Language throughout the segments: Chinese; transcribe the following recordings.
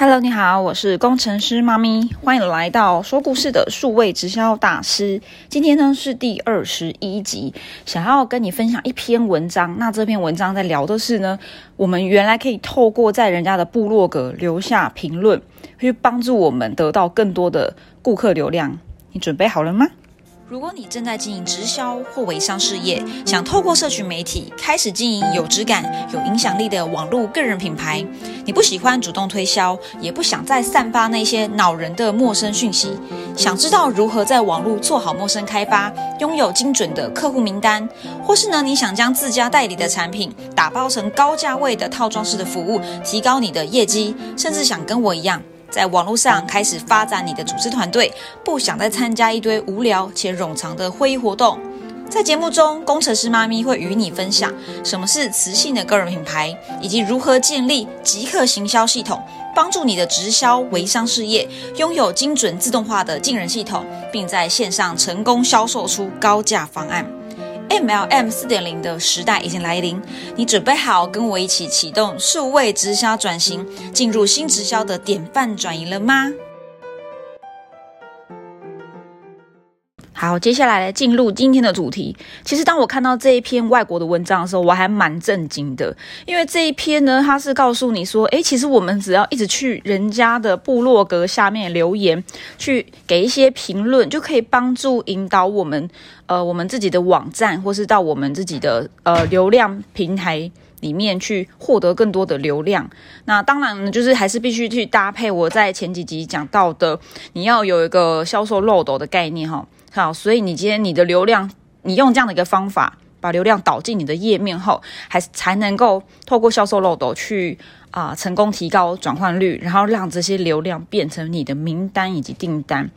Hello，你好，我是工程师妈咪，欢迎来到说故事的数位直销大师。今天呢是第二十一集，想要跟你分享一篇文章。那这篇文章在聊的是呢，我们原来可以透过在人家的部落格留下评论，去帮助我们得到更多的顾客流量。你准备好了吗？如果你正在经营直销或微商事业，想透过社群媒体开始经营有质感、有影响力的网络个人品牌，你不喜欢主动推销，也不想再散发那些恼人的陌生讯息，想知道如何在网络做好陌生开发，拥有精准的客户名单，或是呢你想将自家代理的产品打包成高价位的套装式的服务，提高你的业绩，甚至想跟我一样。在网络上开始发展你的组织团队，不想再参加一堆无聊且冗长的会议活动。在节目中，工程师妈咪会与你分享什么是磁性的个人品牌，以及如何建立即刻行销系统，帮助你的直销微商事业拥有精准自动化的进人系统，并在线上成功销售出高价方案。MLM 四点零的时代已经来临，你准备好跟我一起启动数位直销转型，进入新直销的典范转移了吗？好，接下来进入今天的主题。其实，当我看到这一篇外国的文章的时候，我还蛮震惊的，因为这一篇呢，它是告诉你说，诶，其实我们只要一直去人家的部落格下面留言，去给一些评论，就可以帮助引导我们，呃，我们自己的网站，或是到我们自己的呃流量平台里面去获得更多的流量。那当然，就是还是必须去搭配我在前几集讲到的，你要有一个销售漏斗的概念，哈。好，所以你今天你的流量，你用这样的一个方法，把流量导进你的页面后，还才能够透过销售漏斗去啊成功提高转换率，然后让这些流量变成你的名单以及订单。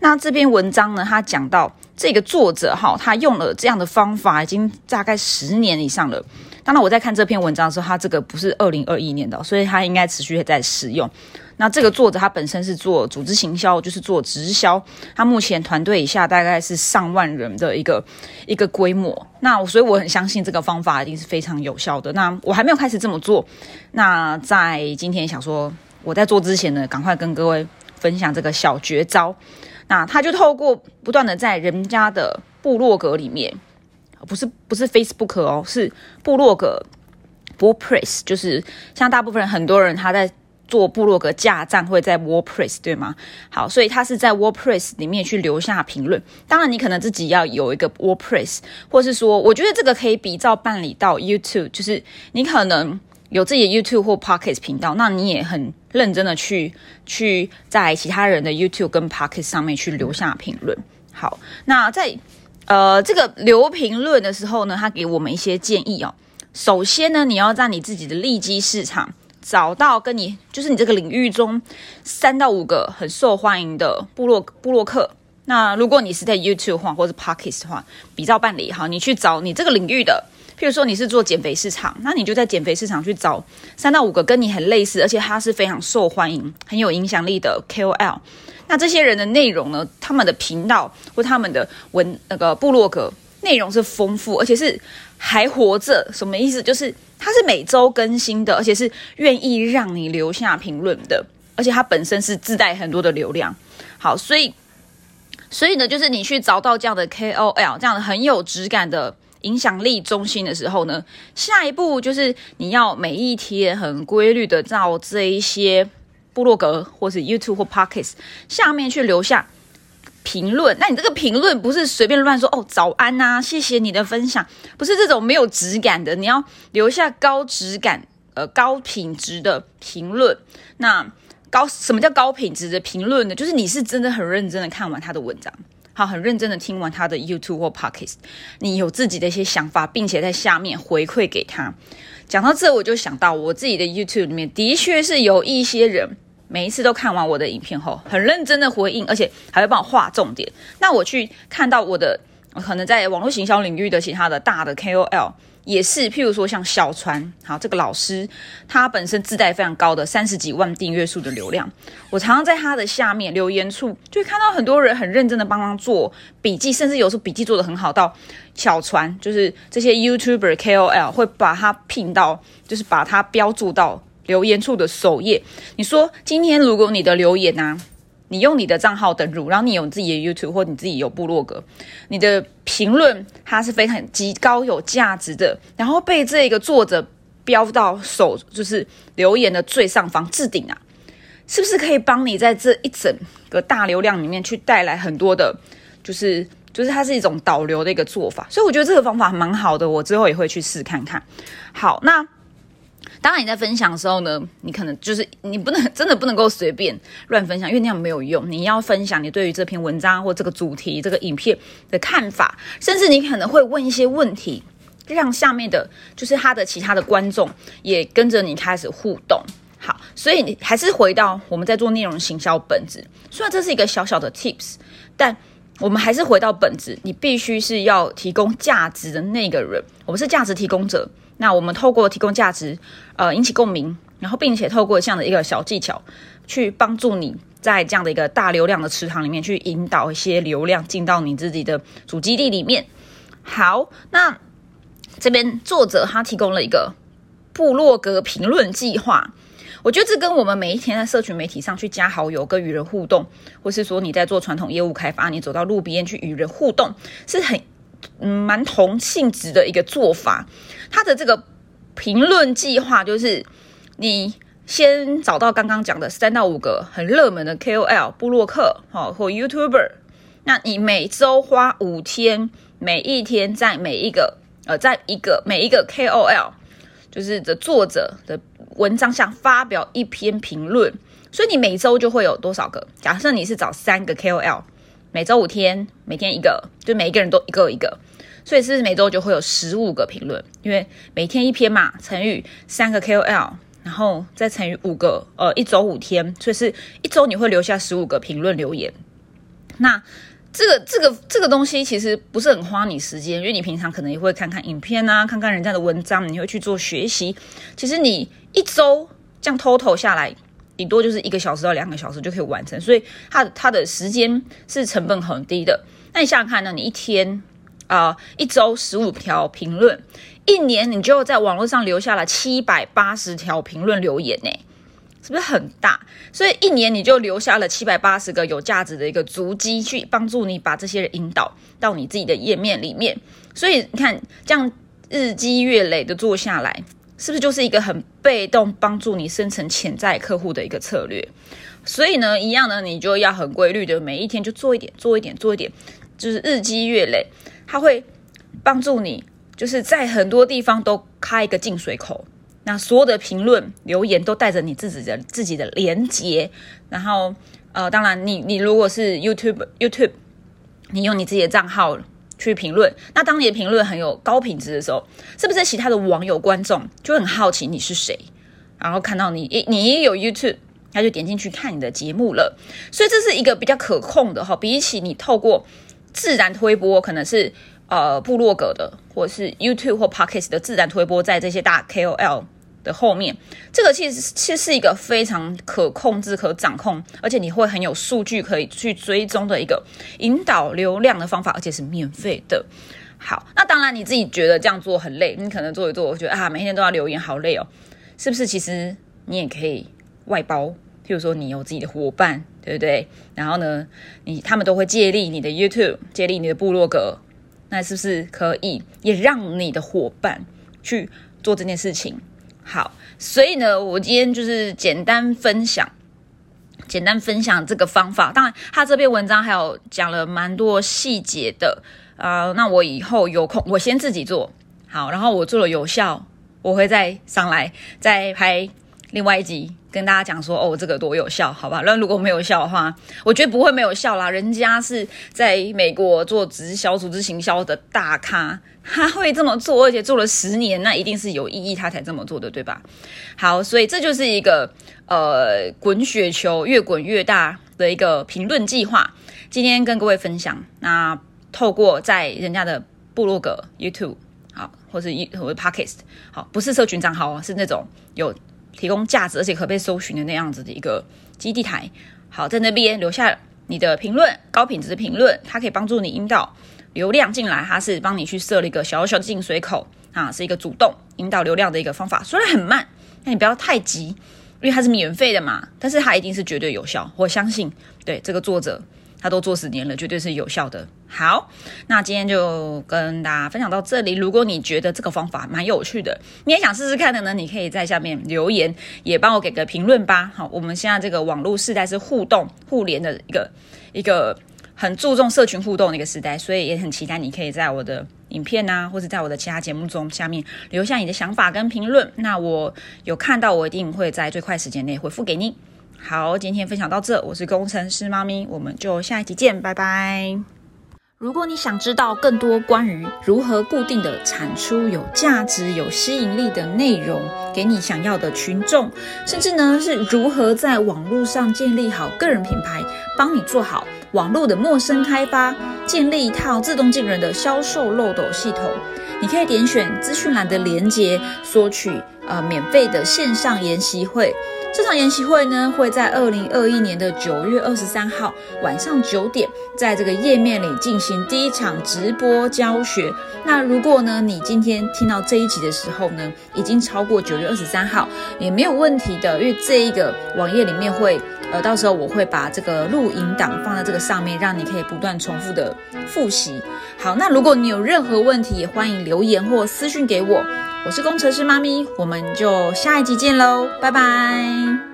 那这篇文章呢，他讲到这个作者哈，他用了这样的方法已经大概十年以上了。当然我在看这篇文章的时候，他这个不是二零二一年的，所以他应该持续在使用。那这个作者他本身是做组织行销，就是做直销。他目前团队以下大概是上万人的一个一个规模。那所以我很相信这个方法一定是非常有效的。那我还没有开始这么做。那在今天想说我在做之前呢，赶快跟各位分享这个小绝招。那他就透过不断的在人家的部落格里面，不是不是 Facebook 哦，是部落格 b o o p r e s s 就是像大部分人很多人他在。做部落格架站会在 WordPress 对吗？好，所以他是在 WordPress 里面去留下评论。当然，你可能自己要有一个 WordPress，或是说，我觉得这个可以比照办理到 YouTube，就是你可能有自己的 YouTube 或 Pocket 频道，那你也很认真的去去在其他人的 YouTube 跟 Pocket 上面去留下评论。好，那在呃这个留评论的时候呢，他给我们一些建议哦。首先呢，你要在你自己的利基市场。找到跟你就是你这个领域中三到五个很受欢迎的部落部落客。那如果你是在 YouTube 或或者 Pockets 的话，比照办理哈，你去找你这个领域的，譬如说你是做减肥市场，那你就在减肥市场去找三到五个跟你很类似，而且他是非常受欢迎、很有影响力的 KOL。那这些人的内容呢，他们的频道或他们的文那个部落格内容是丰富，而且是还活着。什么意思？就是。它是每周更新的，而且是愿意让你留下评论的，而且它本身是自带很多的流量。好，所以，所以呢，就是你去找到这样的 KOL，这样的很有质感的影响力中心的时候呢，下一步就是你要每一天很规律的照这一些部落格或是 YouTube 或 Pockets 下面去留下。评论，那你这个评论不是随便乱说哦，早安呐，谢谢你的分享，不是这种没有质感的，你要留下高质感、呃高品质的评论。那高什么叫高品质的评论呢？就是你是真的很认真的看完他的文章，好，很认真的听完他的 YouTube 或 Podcast，你有自己的一些想法，并且在下面回馈给他。讲到这，我就想到我自己的 YouTube 里面，的确是有一些人。每一次都看完我的影片后，很认真的回应，而且还会帮我画重点。那我去看到我的可能在网络行销领域的其他的大的 KOL，也是譬如说像小川，好这个老师，他本身自带非常高的三十几万订阅数的流量。我常常在他的下面留言处，就会看到很多人很认真的帮他做笔记，甚至有时候笔记做的很好，到小川就是这些 YouTuber KOL 会把他聘到，就是把他标注到。留言处的首页。你说今天如果你的留言啊，你用你的账号登录，然后你有自己的 YouTube 或你自己有部落格，你的评论它是非常极高有价值的，然后被这个作者标到手，就是留言的最上方置顶啊，是不是可以帮你在这一整个大流量里面去带来很多的，就是就是它是一种导流的一个做法，所以我觉得这个方法蛮好的，我之后也会去试看看。好，那。当然，你在分享的时候呢，你可能就是你不能真的不能够随便乱分享，因为那样没有用。你要分享你对于这篇文章或这个主题、这个影片的看法，甚至你可能会问一些问题，让下面的就是他的其他的观众也跟着你开始互动。好，所以你还是回到我们在做内容行销本质。虽然这是一个小小的 tips，但我们还是回到本质，你必须是要提供价值的那个人。我们是价值提供者。那我们透过提供价值，呃，引起共鸣，然后并且透过这样的一个小技巧，去帮助你在这样的一个大流量的池塘里面，去引导一些流量进到你自己的主基地里面。好，那这边作者他提供了一个部落格评论计划，我觉得这跟我们每一天在社群媒体上去加好友、跟与人互动，或是说你在做传统业务开发，你走到路边去与人互动，是很。嗯，蛮同性质的一个做法。他的这个评论计划就是，你先找到刚刚讲的三到五个很热门的 KOL 布洛克，好或 YouTuber，那你每周花五天，每一天在每一个呃，在一个每一个 KOL 就是的作者的文章下发表一篇评论，所以你每周就会有多少个？假设你是找三个 KOL。每周五天，每天一个，就每一个人都一个一个，所以是每周就会有十五个评论，因为每天一篇嘛，乘以三个 KOL，然后再乘以五个，呃，一周五天，所以是一周你会留下十五个评论留言。那这个这个这个东西其实不是很花你时间，因为你平常可能也会看看影片啊，看看人家的文章，你会去做学习。其实你一周这样 total 下来。顶多就是一个小时到两个小时就可以完成，所以它它的时间是成本很低的。那你想想看呢？你一天啊，一周十五条评论，一年你就在网络上留下了七百八十条评论留言呢，是不是很大？所以一年你就留下了七百八十个有价值的一个足迹，去帮助你把这些人引导到你自己的页面里面。所以你看，这样日积月累的做下来。是不是就是一个很被动帮助你生成潜在客户的一个策略？所以呢，一样呢，你就要很规律的每一天就做一点，做一点，做一点，就是日积月累，它会帮助你，就是在很多地方都开一个进水口。那所有的评论留言都带着你自己的自己的连接，然后呃，当然你你如果是 YouTube YouTube，你用你自己的账号。去评论，那当你的评论很有高品质的时候，是不是其他的网友观众就很好奇你是谁？然后看到你，你也有 YouTube，他就点进去看你的节目了。所以这是一个比较可控的哈，比起你透过自然推播，可能是呃部落格的，或者是 YouTube 或 Podcast 的自然推播，在这些大 KOL。的后面，这个其实其实是一个非常可控制、可掌控，而且你会很有数据可以去追踪的一个引导流量的方法，而且是免费的。好，那当然你自己觉得这样做很累，你可能做一做，我觉得啊，每天都要留言，好累哦，是不是？其实你也可以外包，譬如说你有自己的伙伴，对不对？然后呢，你他们都会借力你的 YouTube，借力你的部落格，那是不是可以也让你的伙伴去做这件事情？好，所以呢，我今天就是简单分享，简单分享这个方法。当然，他这篇文章还有讲了蛮多细节的啊。那我以后有空，我先自己做好，然后我做了有效，我会再上来再拍另外一集。跟大家讲说哦，这个多有效，好吧？那如果没有效的话，我觉得不会没有效啦。人家是在美国做直销、组织行销的大咖，他会这么做，而且做了十年，那一定是有意义，他才这么做的，对吧？好，所以这就是一个呃滚雪球越滚越大的一个评论计划。今天跟各位分享，那透过在人家的部落格、YouTube 好，或者一或者 Podcast 好，不是社群账号哦，是那种有。提供价值而且可被搜寻的那样子的一个基地台，好，在那边留下你的评论，高品质的评论，它可以帮助你引导流量进来，它是帮你去设了一个小小的进水口啊，是一个主动引导流量的一个方法，虽然很慢，那你不要太急，因为它是免费的嘛，但是它一定是绝对有效，我相信。对这个作者。他都做十年了，绝对是有效的。好，那今天就跟大家分享到这里。如果你觉得这个方法蛮有趣的，你也想试试看的呢，你可以在下面留言，也帮我给个评论吧。好，我们现在这个网络时代是互动互联的一个一个很注重社群互动的一个时代，所以也很期待你可以在我的影片啊，或者在我的其他节目中下面留下你的想法跟评论。那我有看到，我一定会在最快时间内回复给你。好，今天分享到这，我是工程师妈咪，我们就下一集见，拜拜。如果你想知道更多关于如何固定的产出有价值、有吸引力的内容，给你想要的群众，甚至呢是如何在网络上建立好个人品牌，帮你做好网络的陌生开发，建立一套自动进人的销售漏斗系统，你可以点选资讯栏的连接，索取呃免费的线上研习会。这场研习会呢，会在二零二一年的九月二十三号晚上九点，在这个页面里进行第一场直播教学。那如果呢，你今天听到这一集的时候呢，已经超过九月二十三号，也没有问题的，因为这一个网页里面会，呃，到时候我会把这个录音档放在这个上面，让你可以不断重复的复习。好，那如果你有任何问题，也欢迎留言或私讯给我。我是工程师妈咪，我们就下一集见喽，拜拜。